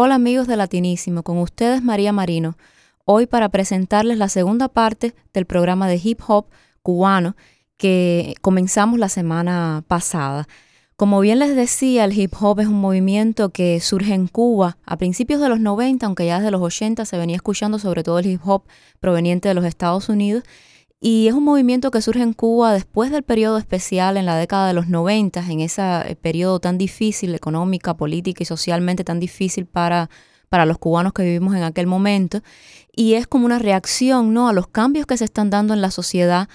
Hola amigos de Latinísimo, con ustedes María Marino, hoy para presentarles la segunda parte del programa de hip hop cubano que comenzamos la semana pasada. Como bien les decía, el hip hop es un movimiento que surge en Cuba a principios de los 90, aunque ya desde los 80 se venía escuchando sobre todo el hip hop proveniente de los Estados Unidos. Y es un movimiento que surge en Cuba después del periodo especial en la década de los 90, en ese eh, periodo tan difícil, económica, política y socialmente tan difícil para, para los cubanos que vivimos en aquel momento. Y es como una reacción ¿no? a los cambios que se están dando en la sociedad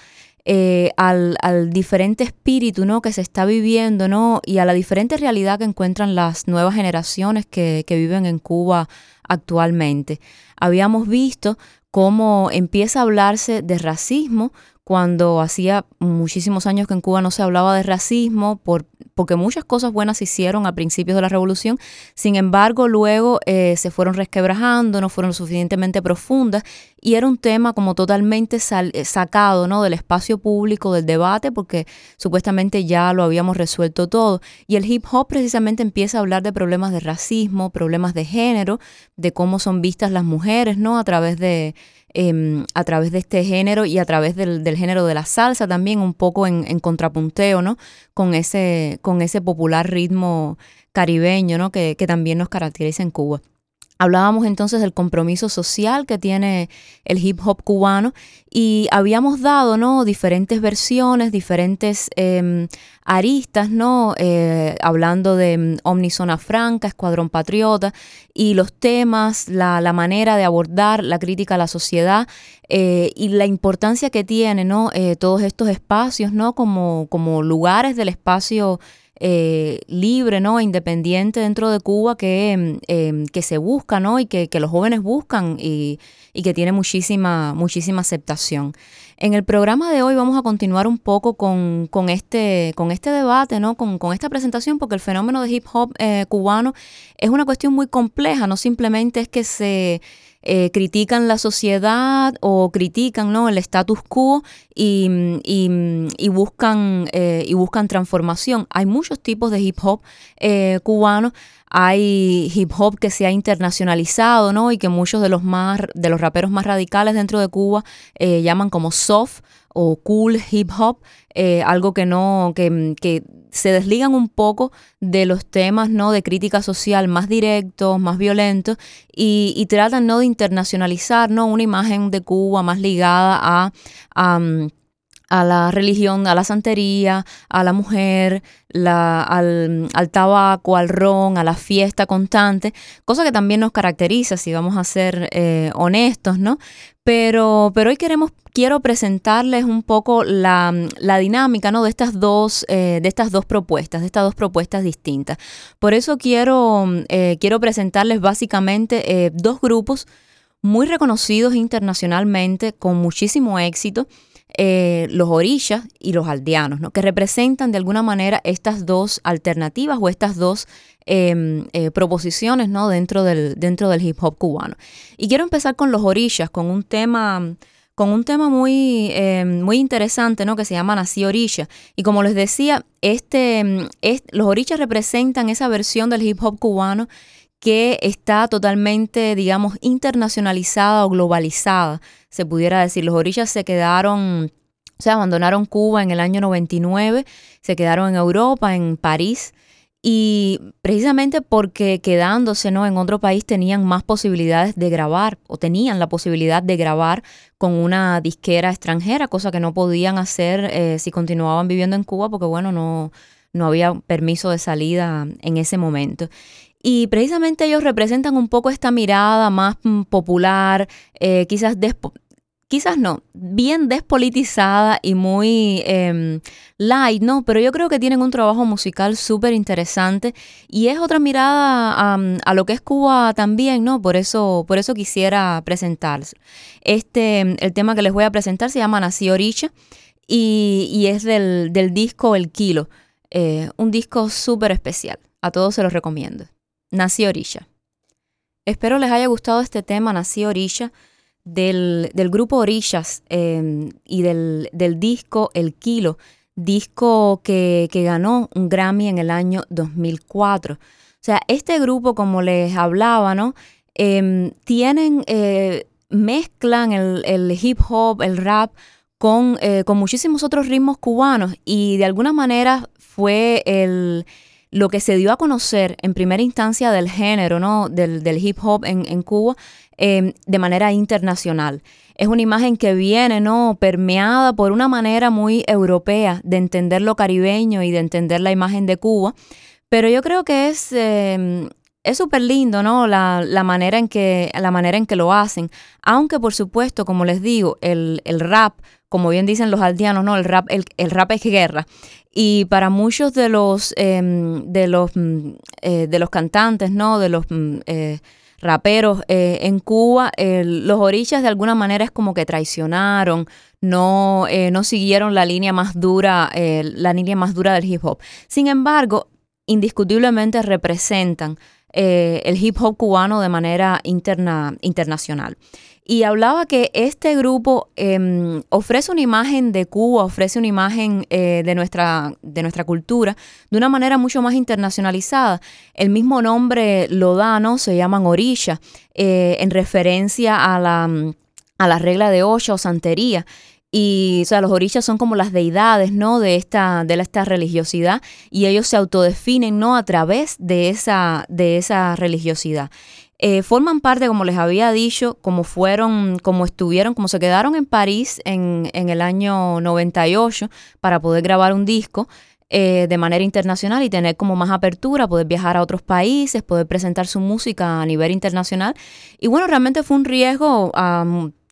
eh, al, diferente espíritu ¿no? que se está viviendo ¿no? y a la diferente realidad que encuentran las nuevas generaciones que, que viven en Cuba actualmente. Habíamos visto cómo empieza a hablarse de racismo cuando hacía muchísimos años que en Cuba no se hablaba de racismo, por, porque muchas cosas buenas se hicieron a principios de la revolución, sin embargo luego eh, se fueron resquebrajando, no fueron suficientemente profundas y era un tema como totalmente eh, sacado ¿no? del espacio público, del debate, porque supuestamente ya lo habíamos resuelto todo. Y el hip hop precisamente empieza a hablar de problemas de racismo, problemas de género, de cómo son vistas las mujeres, ¿no? A través de Em, a través de este género y a través del, género de la salsa también, un poco en, contrapunteo, ¿no? Con ese, con ese popular ritmo caribeño, ¿no? Que, que también nos caracteriza en Cuba. Hablábamos entonces del compromiso social que tiene el hip hop cubano y habíamos dado ¿no? diferentes versiones, diferentes em, aristas, ¿no? Eh, hablando de um, Omnisona Franca, Escuadrón Patriota y los temas, la, manera de abordar la crítica a la sociedad eh, y la importancia que tiene ¿no? Eh, todos estos espacios ¿no? como, como lugares del espacio eh, libre, ¿no? independiente dentro de Cuba que, em, em, que se busca, ¿no? Y que, los jóvenes buscan y, que tiene muchísima, muchísima aceptación. En el programa de hoy vamos a continuar un poco con, este, con este debate, ¿no? Con, esta presentación, porque el fenómeno de hip hop eh, cubano es una cuestión muy compleja, no simplemente es que se eh, critican la sociedad o critican ¿no? el status quo y, buscan, eh, y buscan transformación. Hay muchos tipos de hip hop eh, cubanos. Hay hip hop que se ha internacionalizado, ¿no? Y que muchos de los más, de los raperos más radicales dentro de Cuba llaman como soft o cool hip hop, eh, algo que no, que, que, se desligan un poco de los temas ¿no? de crítica social más directos, más violentos, y, y tratan ¿no? de internacionalizar ¿no? una imagen de Cuba más ligada a, a a la religión, a la santería, a la mujer, al, tabaco, al ron, a la fiesta constante, cosa que también nos caracteriza, si vamos a ser eh, honestos, ¿no? Pero, pero hoy queremos, quiero presentarles un poco la, dinámica ¿no? de, estas dos, eh, de estas dos propuestas, de estas dos propuestas distintas. Por eso quiero, eh, quiero presentarles básicamente dos grupos muy reconocidos internacionalmente, con muchísimo éxito, eh, los orillas y los aldeanos, ¿no? que representan de alguna manera estas dos alternativas o estas dos em, eh, proposiciones ¿no? dentro, del, dentro del hip hop cubano. Y quiero empezar con los orillas, con un tema con un tema muy, em, muy interesante, ¿no? Que se llama Nací Orilla. Y como les decía, este, em, los orillas representan esa versión del hip hop cubano que está totalmente, digamos, internacionalizada o globalizada, se pudiera decir. Los orillas se quedaron, se abandonaron Cuba en el año 99, se quedaron en Europa, en París, y precisamente porque quedándose ¿no? en otro país tenían más posibilidades de grabar o tenían la posibilidad de grabar con una disquera extranjera, cosa que no podían hacer eh, si continuaban viviendo en Cuba porque bueno, no, no había permiso de salida en ese momento. Y precisamente ellos representan un poco esta mirada más mm, popular, eh, quizás quizás no, bien despolitizada y muy em, light, ¿no? Pero yo creo que tienen un trabajo musical súper interesante y es otra mirada a lo que es Cuba también, ¿no? Por eso, por eso quisiera presentarles. Este, el tema que les voy a presentar se llama Nací Oricha y, es del, disco El Kilo, eh, un disco súper especial. A todos se los recomiendo. Nací Orilla. Espero les haya gustado este tema, Nací Orilla, del, grupo Orillas em, y del, disco El Kilo, disco que, ganó un Grammy en el año 2004. sea, este grupo, como les hablaba, ¿no? Em, tienen, eh, mezclan el, hip hop, el rap, con, eh, con muchísimos otros ritmos cubanos y de alguna manera fue el lo que se dio a conocer en primera instancia del género, ¿no? Del, hip hop en, Cuba em, de manera internacional. Es una imagen que viene, ¿no? Permeada por una manera muy europea de entender lo caribeño y de entender la imagen de Cuba. Pero yo creo que es em, es súper lindo, ¿no? La, manera en que, la manera en que lo hacen. Aunque, por supuesto, como les digo, el, rap, como bien dicen los aldeanos, ¿no? El rap, el, rap es guerra. Y para muchos de los, em, de los, mm, eh, de los cantantes, ¿no? De los mm, eh, raperos eh, en Cuba, los orichas de alguna manera es como que traicionaron, no, no siguieron la línea más dura, la línea más dura del hip hop. Sin embargo, indiscutiblemente representan el hip hop cubano de manera interna, internacional y hablaba que este grupo em, ofrece una imagen de Cuba, ofrece una imagen eh, de, nuestra, de nuestra cultura de una manera mucho más internacionalizada. El mismo nombre lo da. Se llaman orilla, eh, en referencia a la, a la regla de Osha o santería. Y, o sea, los orishas son como las deidades, ¿no? De esta, de esta religiosidad y ellos se autodefinen, ¿no? A través de esa, de esa religiosidad. Eh, forman parte, como les había dicho, como fueron, como estuvieron, como se quedaron en París en, el año 98 para poder grabar un disco. Eh, de manera internacional y tener como más apertura, poder viajar a otros países, poder presentar su música a nivel internacional. Y bueno, realmente fue un riesgo. a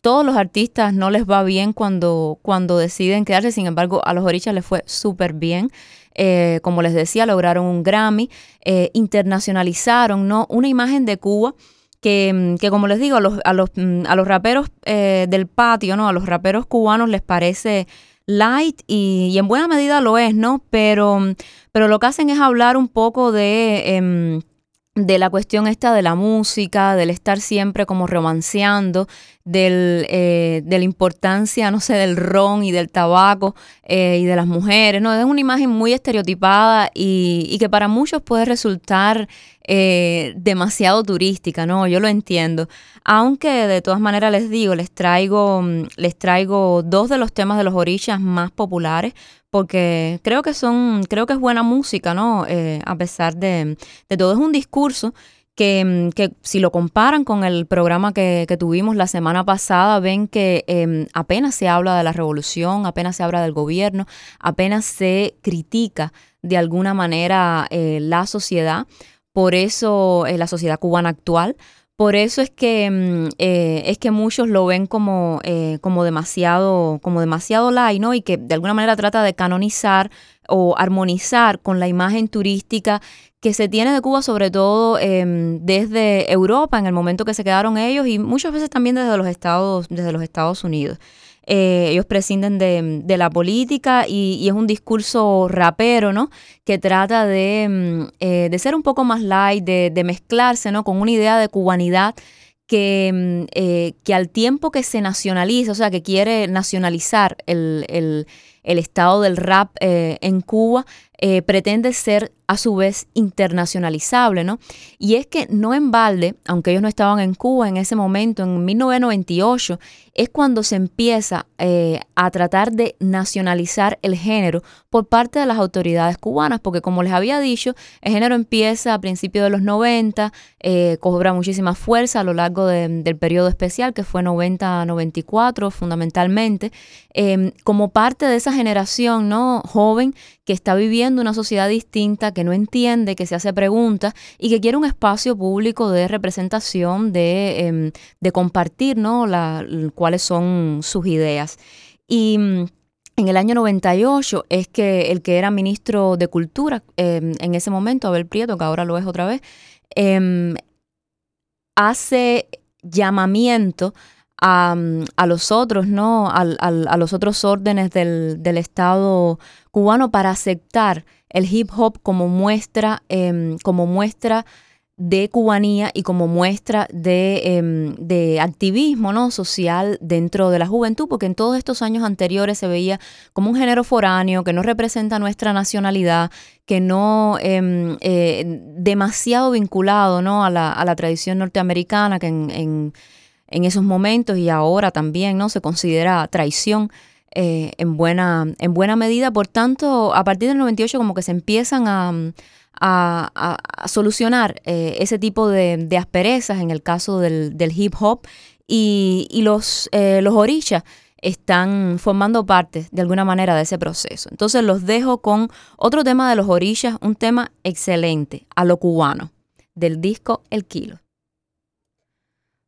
todos los artistas no les va bien cuando, cuando deciden quedarse, sin embargo, a los Orichas les fue súper bien. Eh, como les decía, lograron un Grammy, eh, internacionalizaron ¿no? una imagen de Cuba que, mm, que como les digo, a los, a los, mm, a los raperos eh, del patio, ¿no? a los raperos cubanos les parece light y, en buena medida lo es, ¿no? Pero, mm, pero lo que hacen es hablar un poco de... Em, de la cuestión esta de la música, del estar siempre como romanceando, del, eh, de la importancia, no sé, del ron y del tabaco eh, y de las mujeres, ¿no? Es una imagen muy estereotipada y, y que para muchos puede resultar eh, demasiado turística, ¿no? Yo lo entiendo. Aunque de todas maneras les digo, les traigo, mm, les traigo dos de los temas de los orillas más populares porque creo que son, creo que es buena música, ¿no? Eh, a pesar de, de, todo, es un discurso que, mm, que, si lo comparan con el programa que, que tuvimos la semana pasada, ven que em, apenas se habla de la revolución, apenas se habla del gobierno, apenas se critica de alguna manera eh, la sociedad, por eso eh, la sociedad cubana actual, por eso es que, mm, eh, es que muchos lo ven como, eh, como demasiado, como demasiado light, ¿no? Y que de alguna manera trata de canonizar o armonizar con la imagen turística que se tiene de Cuba, sobre todo em, desde Europa, en el momento que se quedaron ellos, y muchas veces también desde los Estados, desde los Estados Unidos. Eh, ellos prescinden de, la política y, es un discurso rapero, ¿no? Que trata de, mm, eh, de ser un poco más light, de, mezclarse, ¿no? Con una idea de cubanidad que, mm, eh, que al tiempo que se nacionaliza, o sea, que quiere nacionalizar el, el, el estado del rap en Cuba, pretende ser a su vez internacionalizable, ¿no? Y es que no en balde, aunque ellos no estaban en Cuba en ese momento, en 1998, es cuando se empieza eh, a tratar de nacionalizar el género por parte de las autoridades cubanas, porque como les había dicho, el género empieza a principios de los 90, eh, cobra muchísima fuerza a lo largo del periodo especial, que fue 90-94 fundamentalmente, como parte de esa generación ¿no? joven que está viviendo una sociedad distinta, que no entiende, que se hace preguntas y que quiere un espacio público de representación, de, em, de compartir ¿no? cuáles son sus ideas. Y mm, en el año 98 es que el que era ministro de Cultura em, en ese momento, Abel Prieto, que ahora lo es otra vez, em, hace llamamiento a, a, los otros, ¿no? A, a, los otros órdenes del, del, Estado cubano para aceptar el hip hop como muestra, em, como muestra de cubanía y como muestra em, de, activismo ¿no? social dentro de la juventud, porque en todos estos años anteriores se veía como un género foráneo que no representa nuestra nacionalidad, que no em, eh, demasiado vinculado ¿no? a, la, tradición norteamericana, que en, esos momentos y ahora también ¿no? se considera traición. Eh, en, buena, en buena medida, por tanto, a partir del 98 como que se empiezan a, a, solucionar eh, ese tipo de, asperezas en el caso del, hip hop y, los, eh, los orillas están formando parte de alguna manera de ese proceso. Entonces los dejo con otro tema de los orillas, un tema excelente, a lo cubano, del disco El Kilo.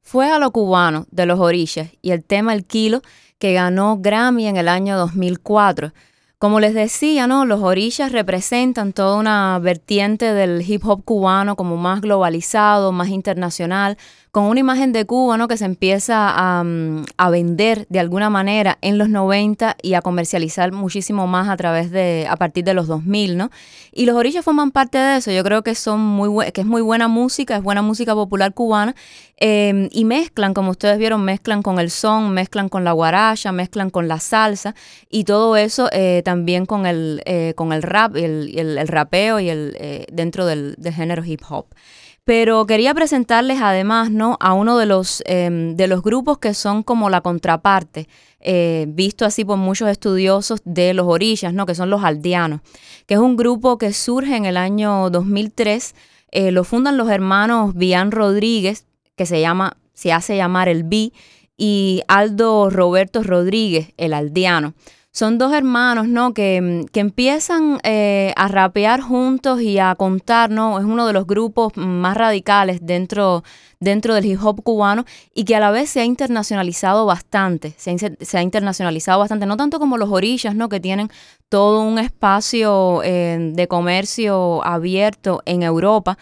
Fue a lo cubano de los orillas y el tema El Kilo que ganó Grammy en el año 2004 como les decía, ¿no? Los orillas representan toda una vertiente del hip hop cubano como más globalizado, más internacional, con una imagen de Cuba ¿no? que se empieza mm, a, vender de alguna manera en los 90 y a comercializar muchísimo más a través de, a partir de los 2000, ¿no? Y los orillas forman parte de eso, yo creo que son muy que es muy buena música, es buena música popular cubana em, y mezclan, como ustedes vieron, mezclan con el son, mezclan con la guaracha, mezclan con la salsa y todo eso eh, también con el, eh, con el rap, el, el, rapeo y el, eh, dentro del, del género hip hop. Pero quería presentarles además ¿no? a uno de los, em, de los grupos que son como la contraparte, eh, visto así por muchos estudiosos de los orillas, ¿no? que son los aldeanos, que es un grupo que surge en el año 2003, eh, lo fundan los hermanos Bian Rodríguez, que se, llama, se hace llamar el Bi, y Aldo Roberto Rodríguez, el aldeano son dos hermanos, ¿no? Que, mm, que empiezan eh, a rapear juntos y a contar, ¿no? Es uno de los grupos más radicales dentro, dentro del hip hop cubano y que a la vez se ha internacionalizado bastante, se ha, internacionalizado bastante, no tanto como los orillas, ¿no? Que tienen todo un espacio eh, de comercio abierto en Europa,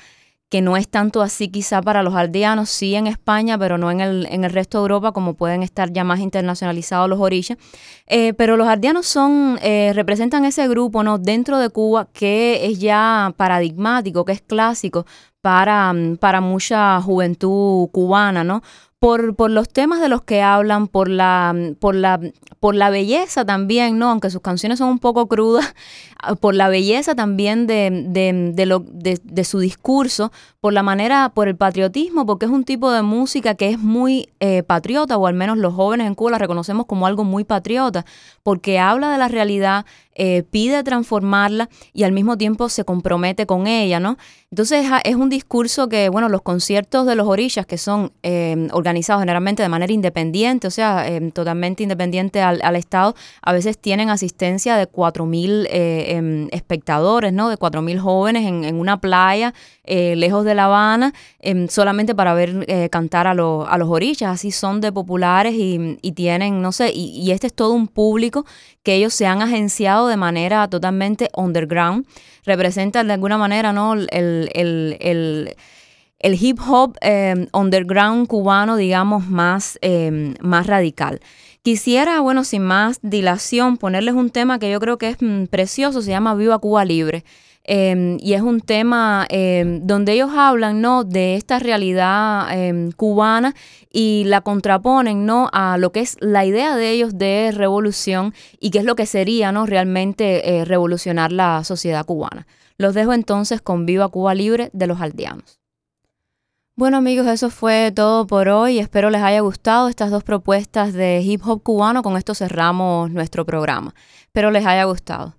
que no es tanto así quizá para los aldeanos, sí en España, pero no en el, en el resto de Europa, como pueden estar ya más internacionalizados los orillas. Eh, pero los aldeanos son, eh, representan ese grupo ¿no? dentro de Cuba que es ya paradigmático, que es clásico para, para mucha juventud cubana, ¿no? por, por, los temas de los que hablan, por la, por la, por la belleza también, ¿no? Aunque sus canciones son un poco crudas, por la belleza también de, de, de, lo, de, su discurso, por la manera, por el patriotismo, porque es un tipo de música que es muy eh, patriota, o al menos los jóvenes en Cuba la reconocemos como algo muy patriota, porque habla de la realidad, eh, pide transformarla y al mismo tiempo se compromete con ella, ¿no? Entonces es un discurso que, bueno, los conciertos de los orillas, que son eh, organizados generalmente de manera independiente, o sea, eh, totalmente independiente al, Estado, a veces tienen asistencia de 4.000 em, espectadores, ¿no? De 4.000 jóvenes en, una playa lejos de La Habana, em, solamente para ver cantar a, a, los orillas. Así son de populares y, tienen, no sé, y, y este es todo un público que ellos se han agenciado de manera totalmente underground. Representan de alguna manera ¿no? el, hip hop eh, underground cubano, digamos, más, eh, más radical. Quisiera, bueno, sin más dilación, ponerles un tema que yo creo que es mm, precioso, se llama Viva Cuba Libre. Em, y es un tema em, donde ellos hablan ¿no? de esta realidad em, cubana y la contraponen ¿no? a lo que es la idea de ellos de revolución y qué es lo que sería ¿no? realmente eh, revolucionar la sociedad cubana. Los dejo entonces con Viva Cuba Libre de los aldeanos. Bueno amigos, eso fue todo por hoy. Espero les haya gustado estas dos propuestas de hip hop cubano. Con esto cerramos nuestro programa. Espero les haya gustado.